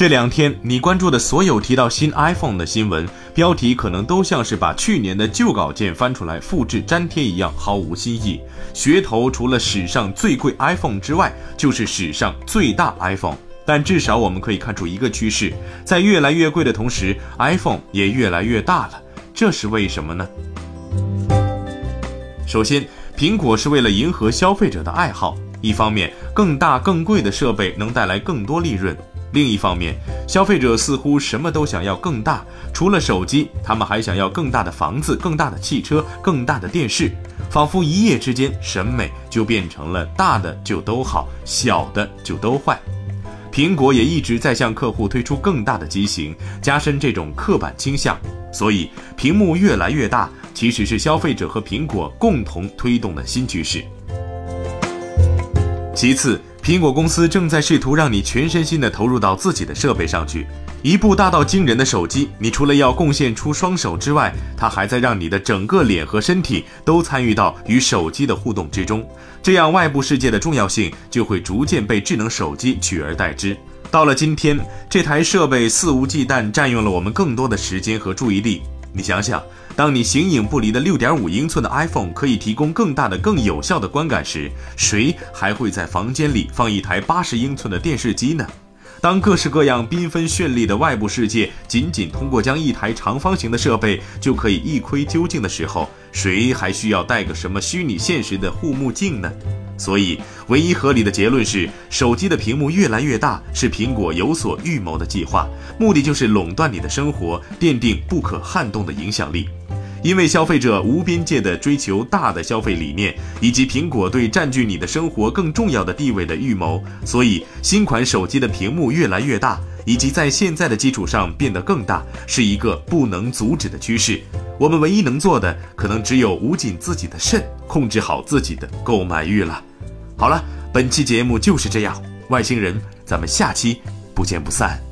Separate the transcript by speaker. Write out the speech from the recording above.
Speaker 1: 这两天你关注的所有提到新 iPhone 的新闻，标题可能都像是把去年的旧稿件翻出来复制粘贴一样，毫无新意。噱头除了史上最贵 iPhone 之外，就是史上最大 iPhone。但至少我们可以看出一个趋势，在越来越贵的同时，iPhone 也越来越大了。这是为什么呢？首先，苹果是为了迎合消费者的爱好，一方面更大更贵的设备能带来更多利润。另一方面，消费者似乎什么都想要更大，除了手机，他们还想要更大的房子、更大的汽车、更大的电视，仿佛一夜之间，审美就变成了大的就都好，小的就都坏。苹果也一直在向客户推出更大的机型，加深这种刻板倾向。所以，屏幕越来越大，其实是消费者和苹果共同推动的新趋势。其次，苹果公司正在试图让你全身心地投入到自己的设备上去。一部大到惊人的手机，你除了要贡献出双手之外，它还在让你的整个脸和身体都参与到与手机的互动之中。这样，外部世界的重要性就会逐渐被智能手机取而代之。到了今天，这台设备肆无忌惮占用了我们更多的时间和注意力。你想想，当你形影不离的六点五英寸的 iPhone 可以提供更大的、更有效的观感时，谁还会在房间里放一台八十英寸的电视机呢？当各式各样缤纷绚丽的外部世界仅仅通过将一台长方形的设备就可以一窥究竟的时候，谁还需要带个什么虚拟现实的护目镜呢？所以，唯一合理的结论是，手机的屏幕越来越大是苹果有所预谋的计划，目的就是垄断你的生活，奠定不可撼动的影响力。因为消费者无边界的追求大的消费理念，以及苹果对占据你的生活更重要的地位的预谋，所以新款手机的屏幕越来越大，以及在现在的基础上变得更大，是一个不能阻止的趋势。我们唯一能做的，可能只有捂紧自己的肾，控制好自己的购买欲了。好了，本期节目就是这样，外星人，咱们下期不见不散。